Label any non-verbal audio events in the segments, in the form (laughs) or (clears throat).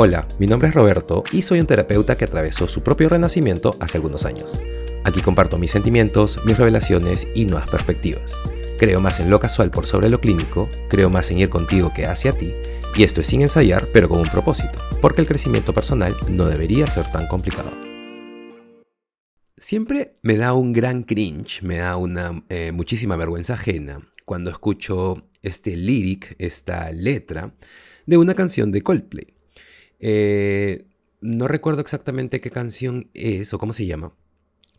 Hola, mi nombre es Roberto y soy un terapeuta que atravesó su propio renacimiento hace algunos años. Aquí comparto mis sentimientos, mis revelaciones y nuevas perspectivas. Creo más en lo casual por sobre lo clínico, creo más en ir contigo que hacia ti, y esto es sin ensayar, pero con un propósito, porque el crecimiento personal no debería ser tan complicado. Siempre me da un gran cringe, me da una eh, muchísima vergüenza ajena cuando escucho este lyric, esta letra de una canción de Coldplay. Eh, no recuerdo exactamente qué canción es o cómo se llama,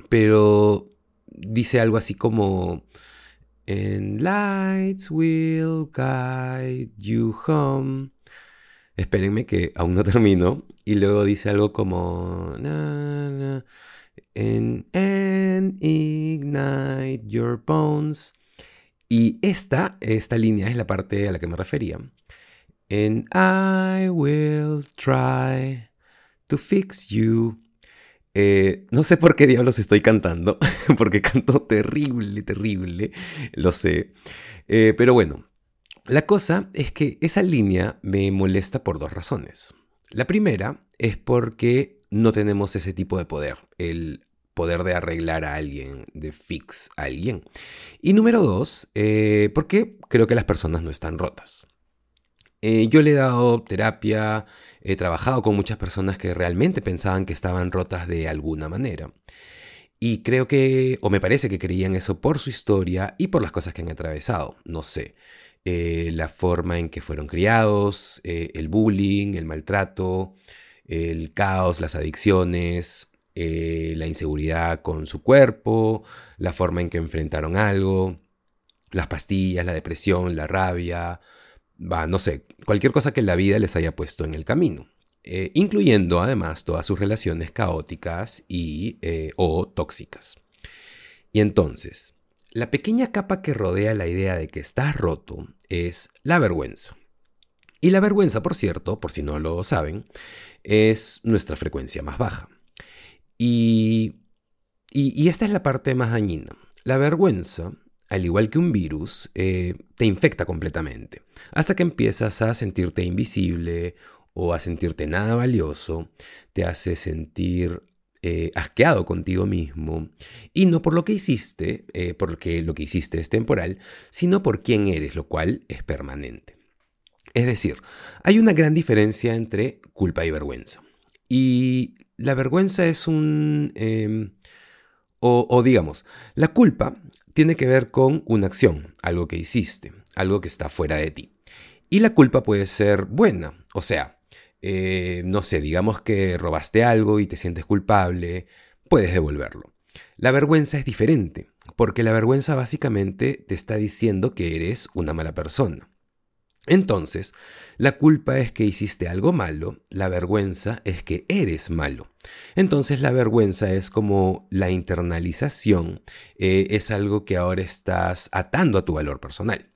pero dice algo así como... And lights will guide you home. Espérenme que aún no (laughs) termino. Y luego dice algo como... and, and ignite your bones. Y esta, esta línea es la parte a la que me refería. And I will try to fix you. Eh, no sé por qué diablos estoy cantando, (laughs) porque canto terrible, terrible, lo sé. Eh, pero bueno, la cosa es que esa línea me molesta por dos razones. La primera es porque no tenemos ese tipo de poder, el poder de arreglar a alguien, de fix a alguien. Y número dos, eh, porque creo que las personas no están rotas. Eh, yo le he dado terapia, he trabajado con muchas personas que realmente pensaban que estaban rotas de alguna manera. Y creo que, o me parece que creían eso por su historia y por las cosas que han atravesado. No sé, eh, la forma en que fueron criados, eh, el bullying, el maltrato, el caos, las adicciones, la inseguridad con su cuerpo, la forma en que enfrentaron algo, las pastillas, la depresión, la rabia, va, no sé, cualquier cosa que la vida les haya puesto en el camino. Eh, incluyendo además todas sus relaciones caóticas y eh, o tóxicas. Y entonces, la pequeña capa que rodea la idea de que estás roto es la vergüenza. Y la vergüenza, por cierto, por si no lo saben, es nuestra frecuencia más baja. Y, y, y esta es la parte más dañina. La vergüenza al igual que un virus, eh, te infecta completamente, hasta que empiezas a sentirte invisible o a sentirte nada valioso, te hace sentir eh, asqueado contigo mismo, y no por lo que hiciste, eh, porque lo que hiciste es temporal, sino por quién eres, lo cual es permanente. Es decir, hay una gran diferencia entre culpa y vergüenza. Y la vergüenza es un... Em, o, digamos, la culpa tiene que ver con una acción, algo que hiciste, algo que está fuera de ti. Y la culpa puede ser buena, o sea, eh, no sé, digamos que robaste algo y te sientes culpable, puedes devolverlo. La vergüenza es diferente, porque la vergüenza básicamente te está diciendo que eres una mala persona. Entonces, la culpa es que hiciste algo malo, la vergüenza es que eres malo. Entonces la vergüenza es como la internalización, eh, es algo que ahora estás atando a tu valor personal.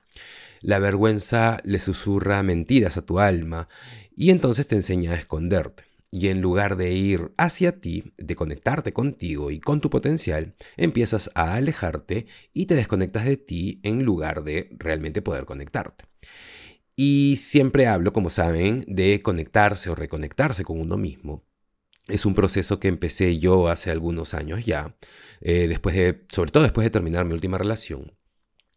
La vergüenza le susurra mentiras a tu alma y entonces te enseña a esconderte. Y en lugar de ir hacia ti, de conectarte contigo y con tu potencial, empiezas a alejarte y te desconectas de ti en lugar de realmente poder conectarte. Y siempre hablo, como saben, de conectarse o reconectarse con uno mismo. Es un proceso que empecé yo hace algunos años ya, eh, después de, sobre todo después de terminar mi última relación.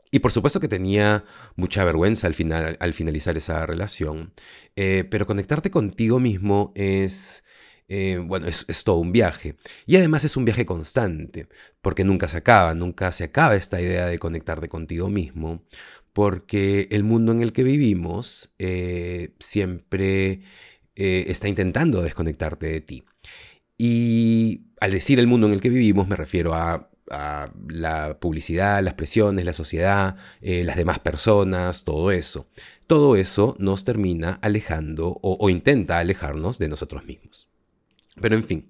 Y por supuesto que tenía mucha vergüenza al, final, al finalizar esa relación, eh, pero conectarte contigo mismo es, eh, bueno, es, todo un viaje. Y además es un viaje constante, porque nunca se acaba, nunca se acaba esta idea de conectarte contigo mismo, porque el mundo en el que vivimos eh, siempre eh, está intentando desconectarte de ti. Y al decir el mundo en el que vivimos me refiero a, la publicidad, las presiones, la sociedad, las demás personas, todo eso. Todo eso nos termina alejando o, intenta alejarnos de nosotros mismos. Pero en fin,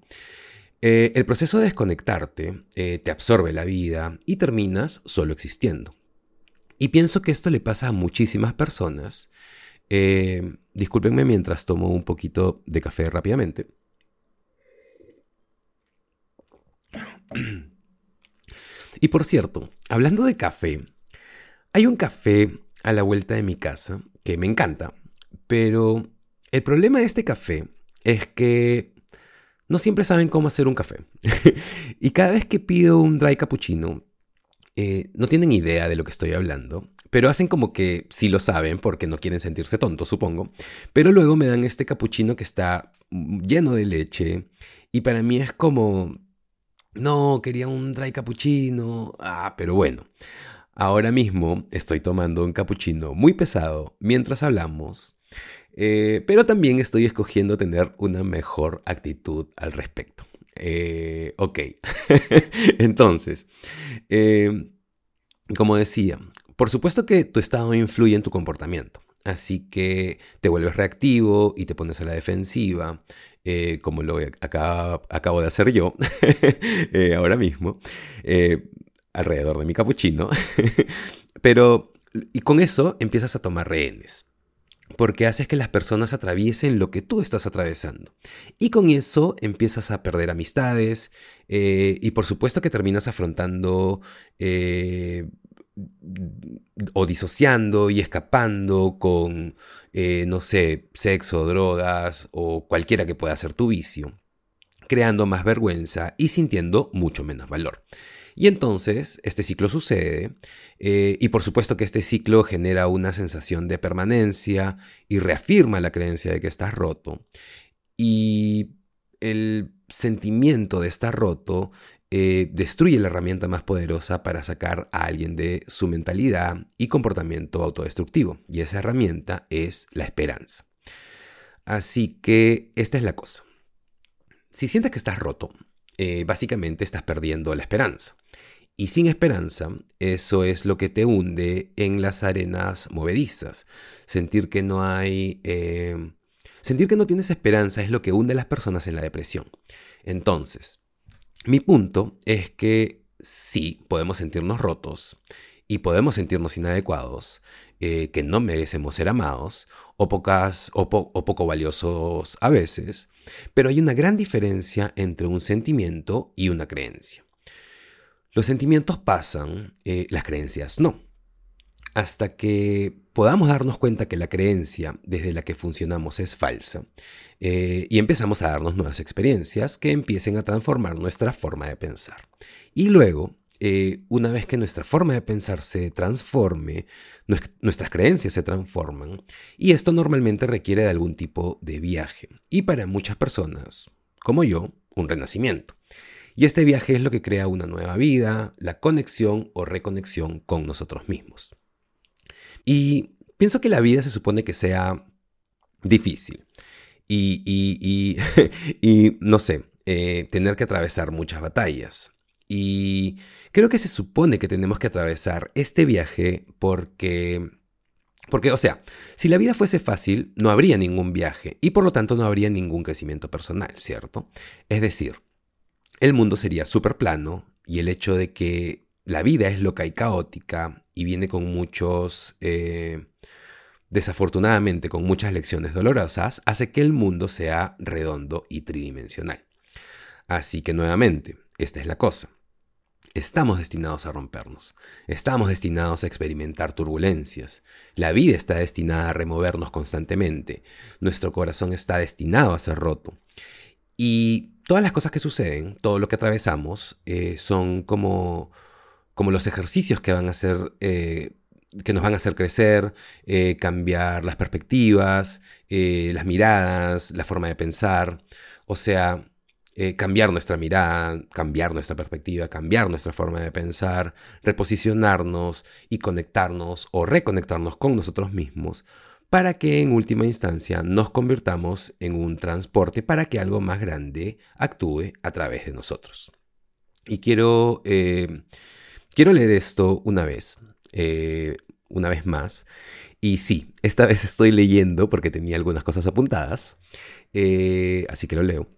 el proceso de desconectarte te absorbe la vida y terminas solo existiendo. Y pienso que esto le pasa a muchísimas personas. Eh, discúlpenme mientras tomo un poquito de café rápidamente. Y por cierto, hablando de café, hay un café a la vuelta de mi casa que me encanta, pero el problema de este café es que no siempre saben cómo hacer un café. (laughs) y cada vez que pido un dry cappuccino, eh, no tienen idea de lo que estoy hablando, pero hacen como que sí lo saben porque no quieren sentirse tontos, supongo. Pero luego me dan este cappuccino que está lleno de leche y para mí es como, no, quería un dry cappuccino. Ah, pero bueno. Ahora mismo estoy tomando un cappuccino muy pesado mientras hablamos, eh, pero también estoy escogiendo tener una mejor actitud al respecto. Eh, ok, (laughs) entonces, eh, como decía, por supuesto que tu estado influye en tu comportamiento. Así que te vuelves reactivo y te pones a la defensiva, como lo acabo de hacer yo (laughs) ahora mismo alrededor de mi capuchino. (laughs) Pero, y con eso empiezas a tomar rehenes. Porque haces que las personas atraviesen lo que tú estás atravesando. Y con eso empiezas a perder amistades. Eh, y por supuesto que terminas afrontando eh, o disociando y escapando con, eh, no sé, sexo, drogas o cualquiera que pueda ser tu vicio, creando más vergüenza y sintiendo mucho menos valor. Y entonces este ciclo sucede eh, y por supuesto que este ciclo genera una sensación de permanencia y reafirma la creencia de que estás roto. Y el sentimiento de estar roto eh, destruye la herramienta más poderosa para sacar a alguien de su mentalidad y comportamiento autodestructivo. Y esa herramienta es la esperanza. Así que esta es la cosa. Si sientes que estás roto, eh, básicamente estás perdiendo la esperanza. Y sin esperanza, eso es lo que te hunde en las arenas movedizas. Sentir que no hay... Eh, sentir que no tienes esperanza es lo que hunde a las personas en la depresión. Entonces, mi punto es que sí, podemos sentirnos rotos y podemos sentirnos inadecuados, eh, que no merecemos ser amados o, pocas, o poco valiosos a veces, pero hay una gran diferencia entre un sentimiento y una creencia. Los sentimientos pasan, eh, las creencias no. Hasta que podamos darnos cuenta que la creencia desde la que funcionamos es falsa eh, y empezamos a darnos nuevas experiencias que empiecen a transformar nuestra forma de pensar. Y luego, eh, una vez que nuestra forma de pensar se transforme, nuestras creencias se transforman y esto normalmente requiere de algún tipo de viaje y para muchas personas, como yo, un renacimiento. Y este viaje es lo que crea una nueva vida, la conexión o reconexión con nosotros mismos. Y pienso que la vida se supone que sea difícil. Y, (laughs) no sé, eh, tener que atravesar muchas batallas. Y creo que se supone que tenemos que atravesar este viaje porque... Porque, o sea, si la vida fuese fácil, no habría ningún viaje y por lo tanto no habría ningún crecimiento personal, ¿cierto? Es decir, el mundo sería súper plano y el hecho de que la vida es loca y caótica y viene con muchos, eh, desafortunadamente con muchas lecciones dolorosas, hace que el mundo sea redondo y tridimensional. Así que nuevamente, esta es la cosa. Estamos destinados a rompernos, estamos destinados a experimentar turbulencias, la vida está destinada a removernos constantemente, nuestro corazón está destinado a ser roto. Y todas las cosas que suceden, todo lo que atravesamos, eh, son como, como los ejercicios que van a hacer, eh, que nos van a hacer crecer, eh, cambiar las perspectivas, las miradas, la forma de pensar. O sea, cambiar nuestra mirada, cambiar nuestra perspectiva, cambiar nuestra forma de pensar, reposicionarnos y conectarnos o reconectarnos con nosotros mismos para que en última instancia nos convirtamos en un transporte para que algo más grande actúe a través de nosotros. Y quiero, eh, quiero leer esto una vez, eh, una vez más. Y sí, esta vez estoy leyendo porque tenía algunas cosas apuntadas, eh, así que lo leo.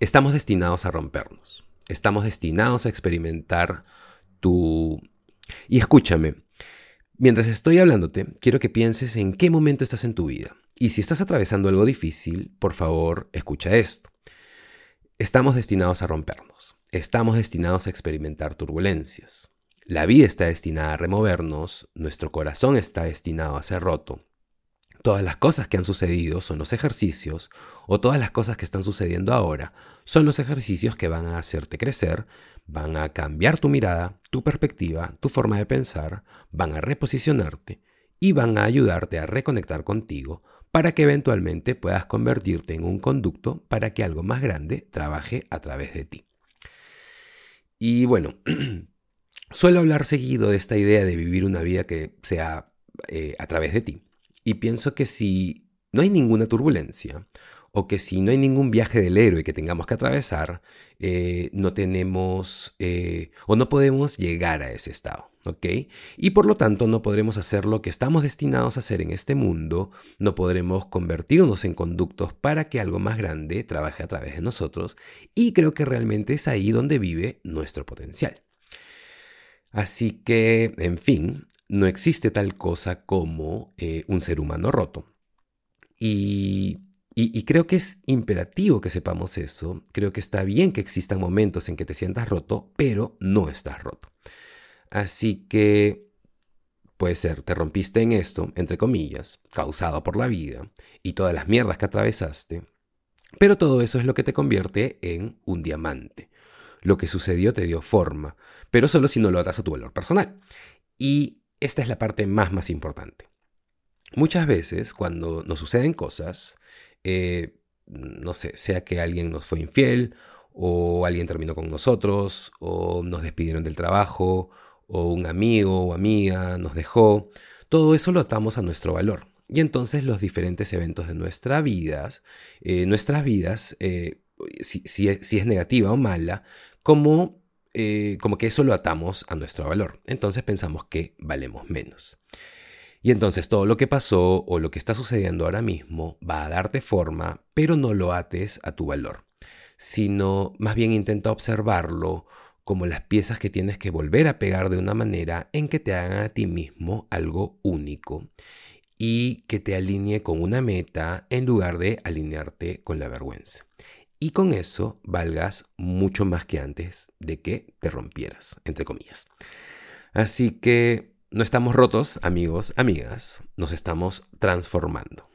Estamos destinados a rompernos. Estamos destinados a experimentar tu... Y escúchame, Mientras estoy hablándote, quiero que pienses en qué momento estás en tu vida. Y si estás atravesando algo difícil, por favor, escucha esto. Estamos destinados a rompernos. Estamos destinados a experimentar turbulencias. La vida está destinada a removernos, nuestro corazón está destinado a ser roto. Todas las cosas que han sucedido son los ejercicios, o todas las cosas que están sucediendo ahora son los ejercicios que van a hacerte crecer, van a cambiar tu mirada, tu perspectiva, tu forma de pensar, van a reposicionarte y van a ayudarte a reconectar contigo para que eventualmente puedas convertirte en un conducto para que algo más grande trabaje a través de ti. Y bueno, (clears throat) suelo hablar seguido de esta idea de vivir una vida que sea eh, a través de ti. Y pienso que si no hay ninguna turbulencia, o que si no hay ningún viaje del héroe que tengamos que atravesar, eh, no tenemos eh, o no podemos llegar a ese estado, ¿ok? Y por lo tanto no podremos hacer lo que estamos destinados a hacer en este mundo, no podremos convertirnos en conductos para que algo más grande trabaje a través de nosotros y creo que realmente es ahí donde vive nuestro potencial. Así que, en fin, no existe tal cosa como eh, un ser humano roto. Y creo que es imperativo que sepamos eso. Creo que está bien que existan momentos en que te sientas roto, pero no estás roto. Así que puede ser, te rompiste en esto, entre comillas, causado por la vida y todas las mierdas que atravesaste. Pero todo eso es lo que te convierte en un diamante. Lo que sucedió te dio forma, pero solo si no lo atas a tu valor personal. Y esta es la parte más, más importante. Muchas veces, cuando nos suceden cosas, eh, no sé, sea que alguien nos fue infiel, o alguien terminó con nosotros, o nos despidieron del trabajo, o un amigo o amiga nos dejó, todo eso lo atamos a nuestro valor. Y entonces los diferentes eventos de nuestra vidas, eh, nuestras vidas, eh, si, es negativa o mala, como, como que eso lo atamos a nuestro valor. Entonces pensamos que valemos menos. Y entonces todo lo que pasó o lo que está sucediendo ahora mismo va a darte forma, pero no lo ates a tu valor, sino más bien intenta observarlo como las piezas que tienes que volver a pegar de una manera en que te hagan a ti mismo algo único y que te alinee con una meta en lugar de alinearte con la vergüenza. Y con eso valgas mucho más que antes de que te rompieras, entre comillas. Así que no estamos rotos, amigos, amigas, nos estamos transformando.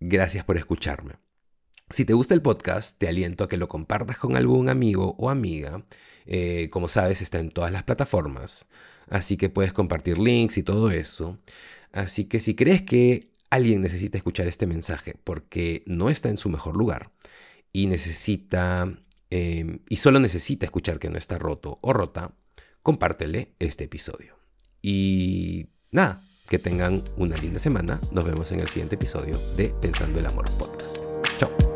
Gracias por escucharme. Si te gusta el podcast, te aliento a que lo compartas con algún amigo o amiga. Eh, como sabes, está en todas las plataformas, así que puedes compartir links y todo eso. Así que si crees que alguien necesita escuchar este mensaje porque no está en su mejor lugar y necesita eh, y solo necesita escuchar que no está roto o rota, compártele este episodio. Y nada, que tengan una linda semana. Nos vemos en el siguiente episodio de Pensando el Amor Podcast. Chao.